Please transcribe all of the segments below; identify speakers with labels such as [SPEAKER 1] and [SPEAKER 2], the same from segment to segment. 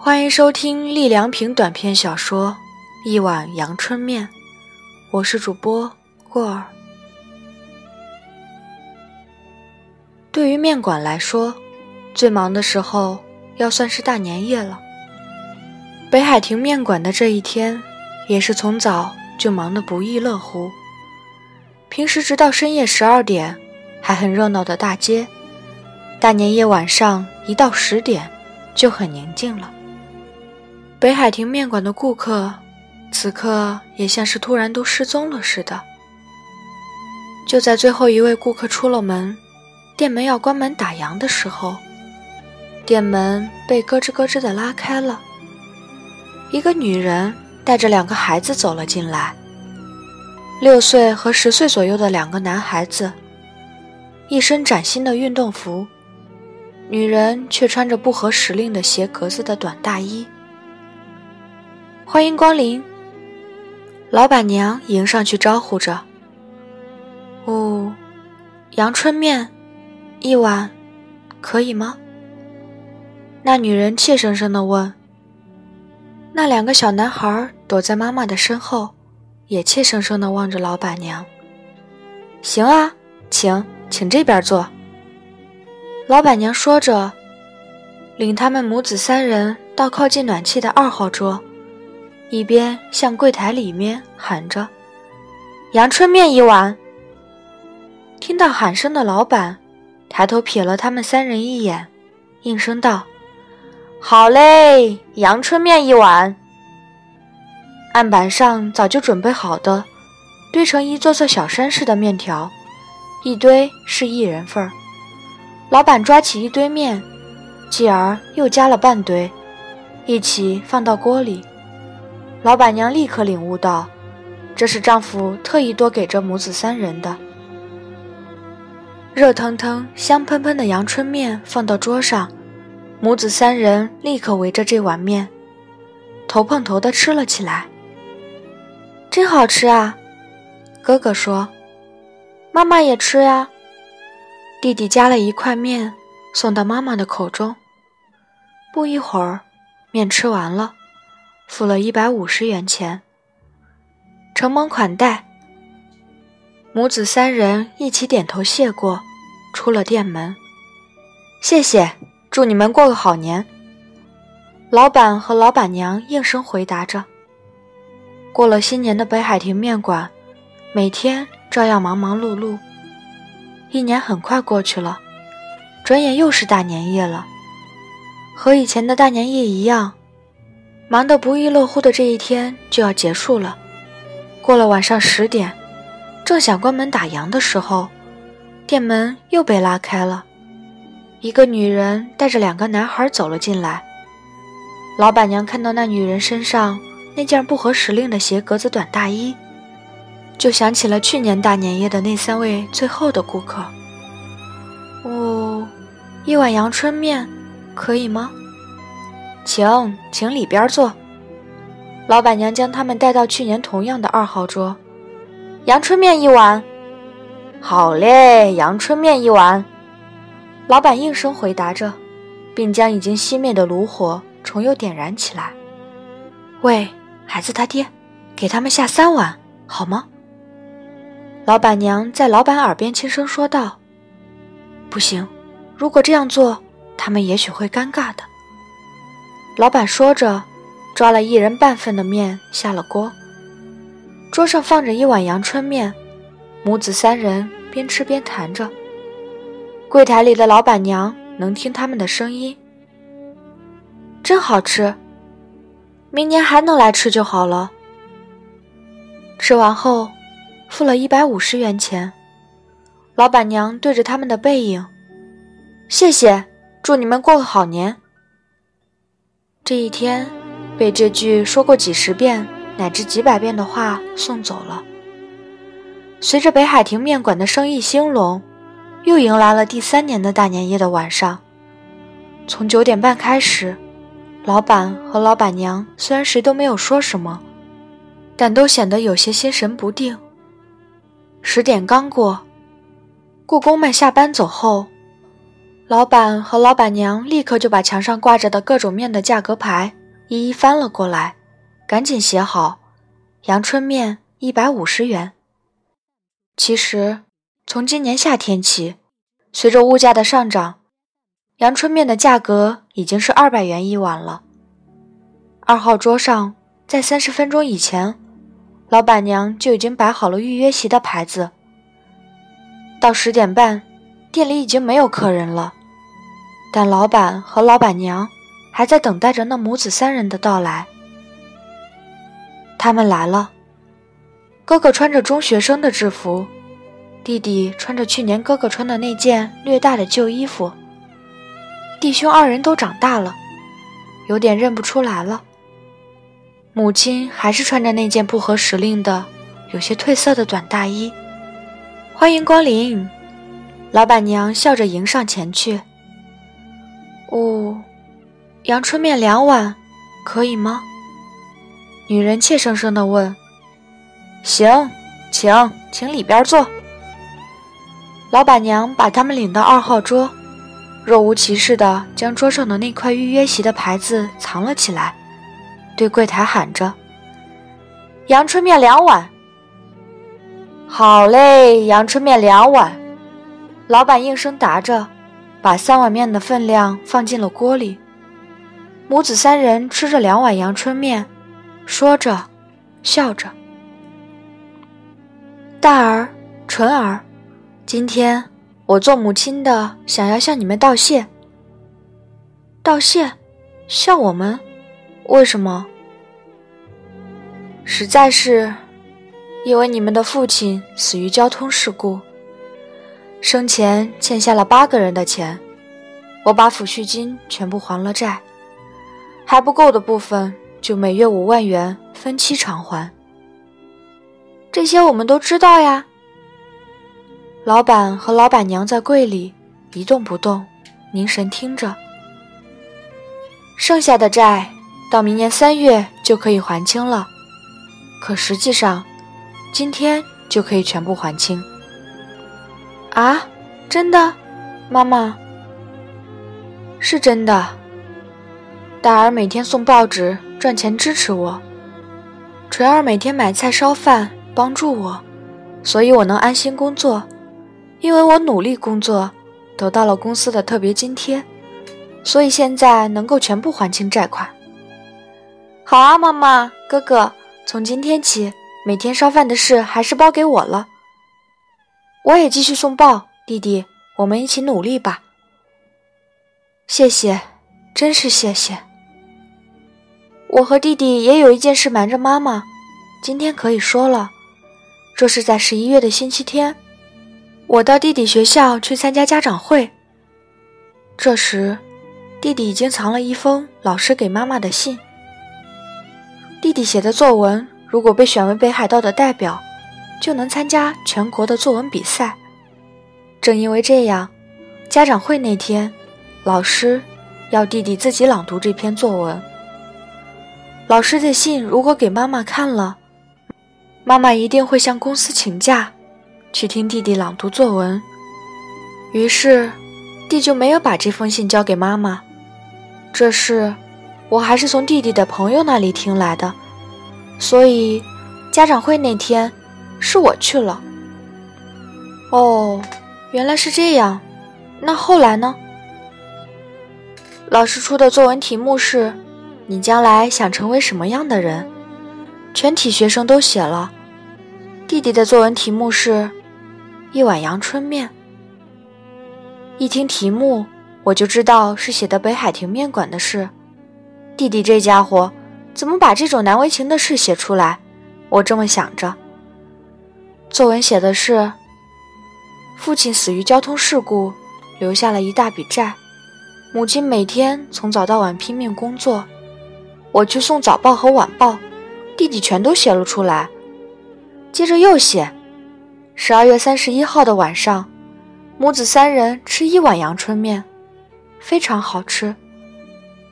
[SPEAKER 1] 欢迎收听丽良平短篇小说《一碗阳春面》，我是主播过儿。对于面馆来说，最忙的时候要算是大年夜了。北海亭面馆的这一天，也是从早就忙得不亦乐乎。平时直到深夜十二点还很热闹的大街，大年夜晚上一到十点就很宁静了。北海亭面馆的顾客，此刻也像是突然都失踪了似的。就在最后一位顾客出了门，店门要关门打烊的时候，店门被咯吱咯吱地拉开了。一个女人带着两个孩子走了进来，六岁和十岁左右的两个男孩子，一身崭新的运动服，女人却穿着不合时令的斜格子的短大衣。欢迎光临。老板娘迎上去招呼着：“哦，阳春面，一碗，可以吗？”那女人怯生生地问。那两个小男孩躲在妈妈的身后，也怯生生地望着老板娘。“行啊，请，请这边坐。”老板娘说着，领他们母子三人到靠近暖气的二号桌。一边向柜台里面喊着：“阳春面一碗。”听到喊声的老板抬头瞥了他们三人一眼，应声道：“好嘞，阳春面一碗。”案板上早就准备好的，堆成一座座小山似的面条，一堆是一人份儿。老板抓起一堆面，继而又加了半堆，一起放到锅里。老板娘立刻领悟到，这是丈夫特意多给这母子三人的。热腾腾、香喷喷的阳春面放到桌上，母子三人立刻围着这碗面，头碰头的吃了起来。真好吃啊！哥哥说：“妈妈也吃呀。”弟弟夹了一块面送到妈妈的口中。不一会儿，面吃完了。付了一百五十元钱，承蒙款待，母子三人一起点头谢过，出了店门。谢谢，祝你们过个好年。老板和老板娘应声回答着。过了新年的北海亭面馆，每天照样忙忙碌碌。一年很快过去了，转眼又是大年夜了，和以前的大年夜一样。忙得不亦乐乎的这一天就要结束了。过了晚上十点，正想关门打烊的时候，店门又被拉开了。一个女人带着两个男孩走了进来。老板娘看到那女人身上那件不合时令的斜格子短大衣，就想起了去年大年夜的那三位最后的顾客。哦，一碗阳春面，可以吗？请，请里边坐。老板娘将他们带到去年同样的二号桌，阳春面一碗。好嘞，阳春面一碗。老板应声回答着，并将已经熄灭的炉火重又点燃起来。喂，孩子他爹，给他们下三碗好吗？老板娘在老板耳边轻声说道：“不行，如果这样做，他们也许会尴尬的。”老板说着，抓了一人半份的面下了锅。桌上放着一碗阳春面，母子三人边吃边谈着。柜台里的老板娘能听他们的声音，真好吃，明年还能来吃就好了。吃完后，付了一百五十元钱。老板娘对着他们的背影，谢谢，祝你们过个好年。这一天，被这句说过几十遍乃至几百遍的话送走了。随着北海亭面馆的生意兴隆，又迎来了第三年的大年夜的晚上。从九点半开始，老板和老板娘虽然谁都没有说什么，但都显得有些心神不定。十点刚过，故宫们下班走后，老板和老板娘立刻就把墙上挂着的各种面的价格牌一一翻了过来，赶紧写好：阳春面一百五十元。其实，从今年夏天起，随着物价的上涨，阳春面的价格已经是二百元一碗了。二号桌上，在三十分钟以前，老板娘就已经摆好了预约席的牌子。到十点半，店里已经没有客人了，但老板和老板娘还在等待着那母子三人的到来。他们来了，哥哥穿着中学生的制服，弟弟穿着去年哥哥穿的那件略大的旧衣服。弟兄二人都长大了，有点认不出来了。母亲还是穿着那件不合时令的、有些褪色的短大衣。欢迎光临，老板娘笑着迎上前去。哦，阳春面两碗，可以吗？女人怯生生地问。行，请，请里边坐。老板娘把他们领到二号桌，若无其事地将桌上的那块预约席的牌子藏了起来，对柜台喊着：“阳春面两碗。”好嘞，阳春面两碗。老板应声答着，把三碗面的分量放进了锅里。母子三人吃着两碗阳春面，说着，笑着。大儿、纯儿，今天我做母亲的想要向你们道谢。道谢？向我们？为什么？实在是。因为你们的父亲死于交通事故，生前欠下了八个人的钱，我把抚恤金全部还了债，还不够的部分就每月五万元分期偿还。这些我们都知道呀。老板和老板娘在柜里一动不动，凝神听着。剩下的债到明年三月就可以还清了，可实际上。今天就可以全部还清啊！真的，妈妈是真的。大儿每天送报纸赚钱支持我，纯儿每天买菜烧饭帮助我，所以我能安心工作。因为我努力工作，得到了公司的特别津贴，所以现在能够全部还清债款。好啊，妈妈，哥哥，从今天起。每天烧饭的事还是包给我了。我也继续送报，弟弟，我们一起努力吧。谢谢，真是谢谢。我和弟弟也有一件事瞒着妈妈，今天可以说了。这是在十一月的星期天，我到弟弟学校去参加家长会。这时，弟弟已经藏了一封老师给妈妈的信。弟弟写的作文。如果被选为北海道的代表，就能参加全国的作文比赛。正因为这样，家长会那天，老师要弟弟自己朗读这篇作文。老师的信如果给妈妈看了，妈妈一定会向公司请假，去听弟弟朗读作文。于是，弟就没有把这封信交给妈妈。这事，我还是从弟弟的朋友那里听来的。所以，家长会那天是我去了。哦，原来是这样。那后来呢？老师出的作文题目是：“你将来想成为什么样的人？”全体学生都写了。弟弟的作文题目是：“一碗阳春面。”一听题目，我就知道是写的北海亭面馆的事。弟弟这家伙。怎么把这种难为情的事写出来？我这么想着。作文写的是：父亲死于交通事故，留下了一大笔债。母亲每天从早到晚拼命工作，我去送早报和晚报，弟弟全都写了出来。接着又写：十二月三十一号的晚上，母子三人吃一碗阳春面，非常好吃。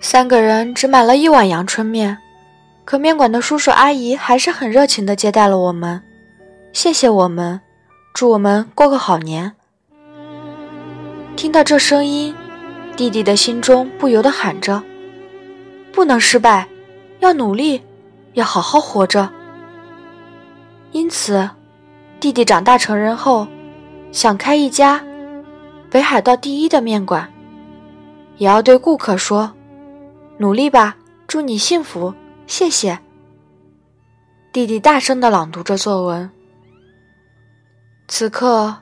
[SPEAKER 1] 三个人只买了一碗阳春面。可面馆的叔叔阿姨还是很热情地接待了我们，谢谢我们，祝我们过个好年。听到这声音，弟弟的心中不由得喊着：“不能失败，要努力，要好好活着。”因此，弟弟长大成人后，想开一家北海道第一的面馆，也要对顾客说：“努力吧，祝你幸福，谢谢。”弟弟大声地朗读着作文。此刻，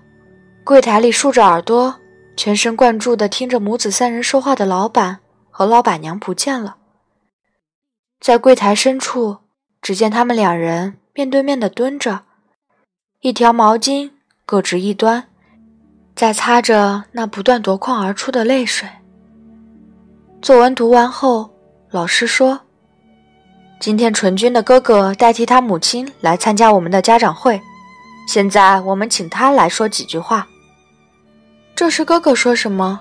[SPEAKER 1] 柜台里竖着耳朵、全神贯注地听着母子三人说话的老板和老板娘不见了。在柜台深处，只见他们两人面对面地蹲着，一条毛巾各执一端，在擦着那不断夺眶而出的泪水。作文读完后，老师说。今天纯君的哥哥代替他母亲来参加我们的家长会，现在我们请他来说几句话。这时哥哥说什么？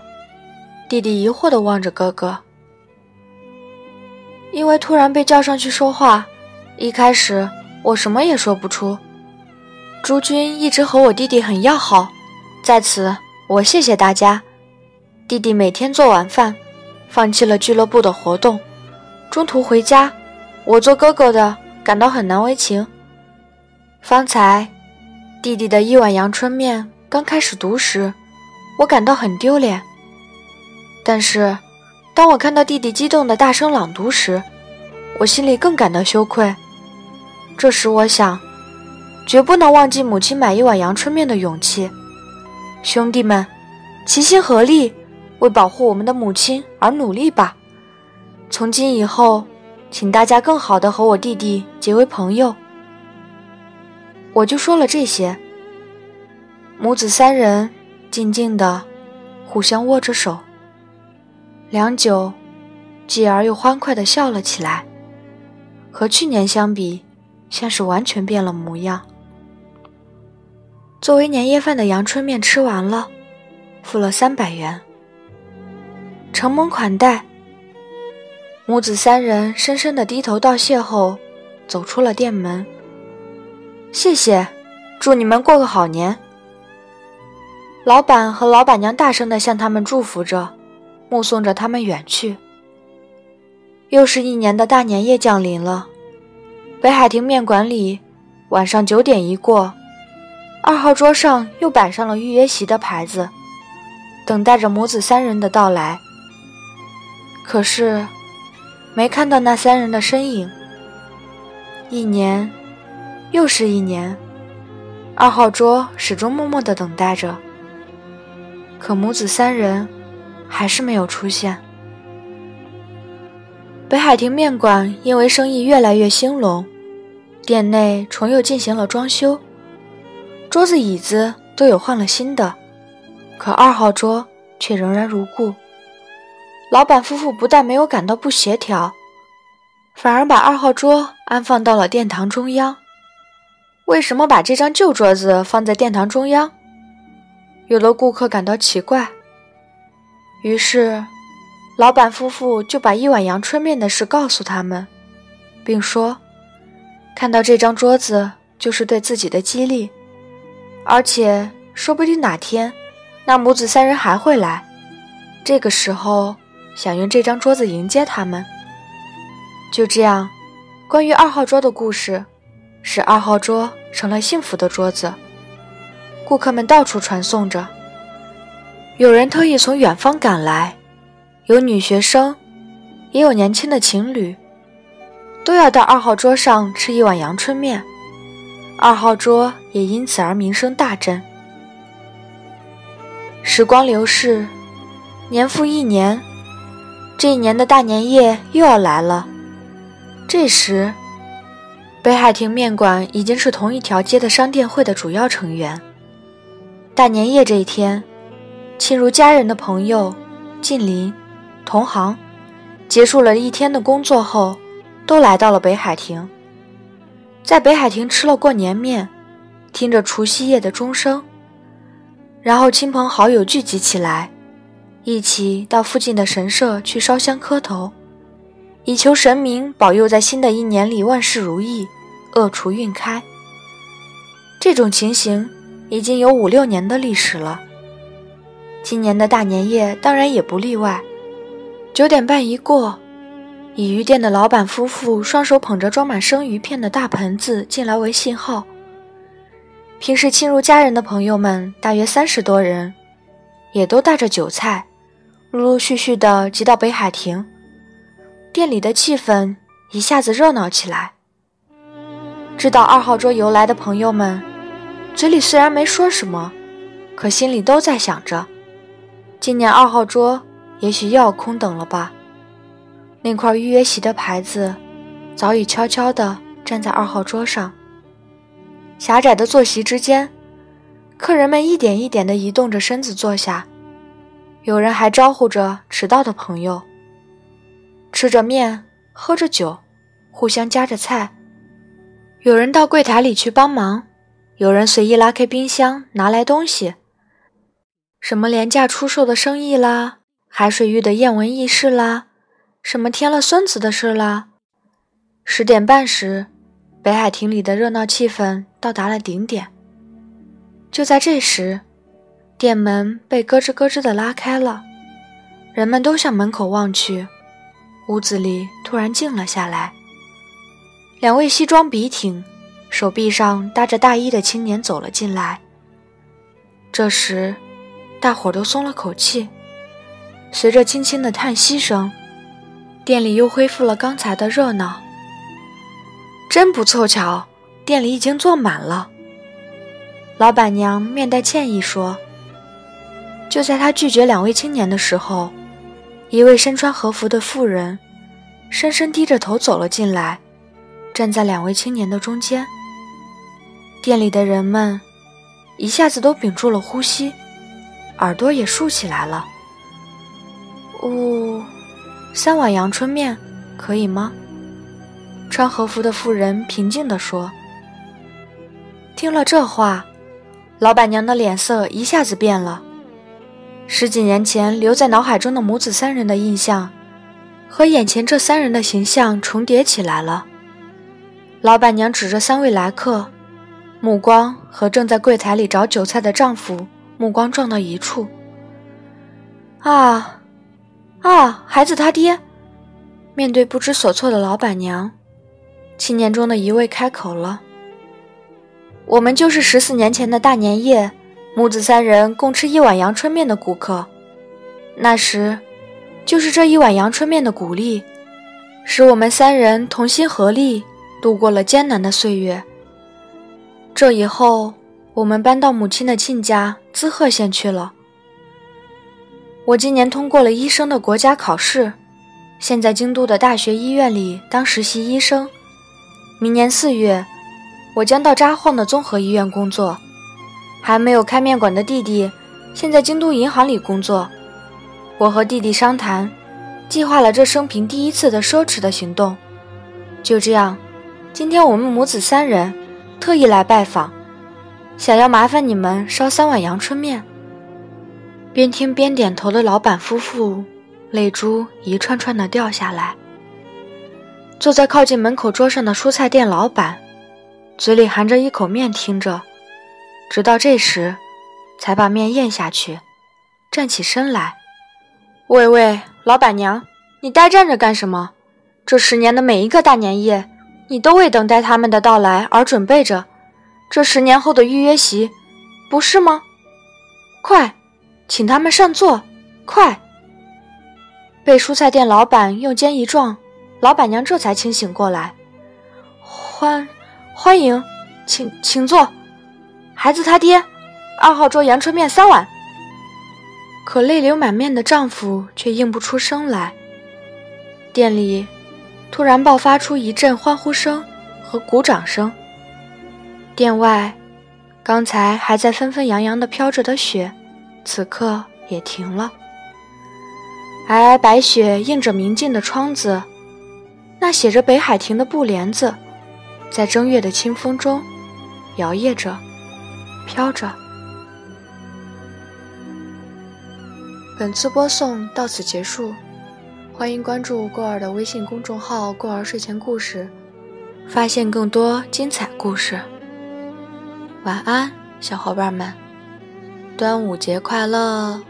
[SPEAKER 1] 弟弟疑惑地望着哥哥。因为突然被叫上去说话，一开始我什么也说不出。朱军一直和我弟弟很要好，在此我谢谢大家。弟弟每天做晚饭，放弃了俱乐部的活动，中途回家。我做哥哥的感到很难为情。方才，弟弟的一碗阳春面刚开始读时，我感到很丢脸。但是，当我看到弟弟激动的大声朗读时，我心里更感到羞愧。这时，我想，绝不能忘记母亲买一碗阳春面的勇气。兄弟们，齐心合力，为保护我们的母亲而努力吧。从今以后。请大家更好的和我弟弟结为朋友。我就说了这些。母子三人静静的互相握着手，良久，继而又欢快的笑了起来。和去年相比，像是完全变了模样。作为年夜饭的阳春面吃完了，付了三百元，承蒙款待。母子三人深深的低头道谢后，走出了店门。谢谢，祝你们过个好年。老板和老板娘大声的向他们祝福着，目送着他们远去。又是一年的大年夜降临了，北海亭面馆里，晚上九点一过，二号桌上又摆上了预约席的牌子，等待着母子三人的到来。可是。没看到那三人的身影。一年，又是一年，二号桌始终默默的等待着。可母子三人还是没有出现。北海亭面馆因为生意越来越兴隆，店内重又进行了装修，桌子椅子都有换了新的，可二号桌却仍然如故。老板夫妇不但没有感到不协调，反而把二号桌安放到了殿堂中央。为什么把这张旧桌子放在殿堂中央？有的顾客感到奇怪。于是，老板夫妇就把一碗阳春面的事告诉他们，并说：“看到这张桌子就是对自己的激励，而且说不定哪天那母子三人还会来。这个时候。”想用这张桌子迎接他们。就这样，关于二号桌的故事，使二号桌成了幸福的桌子。顾客们到处传颂着，有人特意从远方赶来，有女学生，也有年轻的情侣，都要到二号桌上吃一碗阳春面。二号桌也因此而名声大振。时光流逝，年复一年。这一年的大年夜又要来了。这时，北海亭面馆已经是同一条街的商店会的主要成员。大年夜这一天，亲如家人的朋友、近邻、同行，结束了一天的工作后，都来到了北海亭。在北海亭吃了过年面，听着除夕夜的钟声，然后亲朋好友聚集起来。一起到附近的神社去烧香磕头，以求神明保佑在新的一年里万事如意，恶除运开。这种情形已经有五六年的历史了。今年的大年夜当然也不例外。九点半一过，以鱼店的老板夫妇双手捧着装满生鱼片的大盆子进来为信号。平时亲如家人的朋友们大约三十多人，也都带着酒菜，陆陆续续的集到北海亭。店里的气氛一下子热闹起来。知道二号桌由来的朋友们，嘴里虽然没说什么，可心里都在想着：今年二号桌也许又要空等了吧？那块预约席的牌子早已悄悄地站在二号桌上。狭窄的坐席之间，客人们一点一点地移动着身子坐下，有人还招呼着迟到的朋友。吃着面，喝着酒，互相夹着菜。有人到柜台里去帮忙，有人随意拉开冰箱拿来东西。什么廉价出售的生意啦，海水浴的艳闻轶事啦，什么添了孙子的事啦。十点半时。北海亭里的热闹气氛到达了顶点。就在这时，店门被咯吱咯吱地拉开了，人们都向门口望去，屋子里突然静了下来。两位西装笔挺、手臂上搭着大衣的青年走了进来。这时，大伙都松了口气，随着轻轻的叹息声，店里又恢复了刚才的热闹。真不凑巧，店里已经坐满了。老板娘面带歉意说：“就在她拒绝两位青年的时候，一位身穿和服的妇人深深低着头走了进来，站在两位青年的中间。店里的人们一下子都屏住了呼吸，耳朵也竖起来了。呜，三碗阳春面，可以吗？”穿和服的妇人平静地说：“听了这话，老板娘的脸色一下子变了。十几年前留在脑海中的母子三人的印象，和眼前这三人的形象重叠起来了。老板娘指着三位来客，目光和正在柜台里找韭菜的丈夫目光撞到一处。啊，啊，孩子他爹！面对不知所措的老板娘。”青年中的一位开口了：“我们就是十四年前的大年夜，母子三人共吃一碗阳春面的顾客。那时，就是这一碗阳春面的鼓励，使我们三人同心合力度过了艰难的岁月。这以后，我们搬到母亲的亲家滋贺县去了。我今年通过了医生的国家考试，现在京都的大学医院里当实习医生。”明年四月，我将到札幌的综合医院工作。还没有开面馆的弟弟，现在京都银行里工作。我和弟弟商谈，计划了这生平第一次的奢侈的行动。就这样，今天我们母子三人特意来拜访，想要麻烦你们烧三碗阳春面。边听边点头的老板夫妇，泪珠一串串的掉下来。坐在靠近门口桌上的蔬菜店老板，嘴里含着一口面听着，直到这时，才把面咽下去，站起身来：“喂喂，老板娘，你呆站着干什么？这十年的每一个大年夜，你都为等待他们的到来而准备着，这十年后的预约席，不是吗？快，请他们上座，快！”被蔬菜店老板用肩一撞。老板娘这才清醒过来，欢欢迎，请请坐。孩子他爹，二号桌阳春面三碗。可泪流满面的丈夫却应不出声来。店里突然爆发出一阵欢呼声和鼓掌声。殿外，刚才还在纷纷扬扬地飘着的雪，此刻也停了。皑皑白雪映着明净的窗子。那写着北海亭的布帘子，在正月的清风中摇曳着，飘着。本次播送到此结束，欢迎关注过儿的微信公众号“过儿睡前故事”，发现更多精彩故事。晚安，小伙伴们，端午节快乐！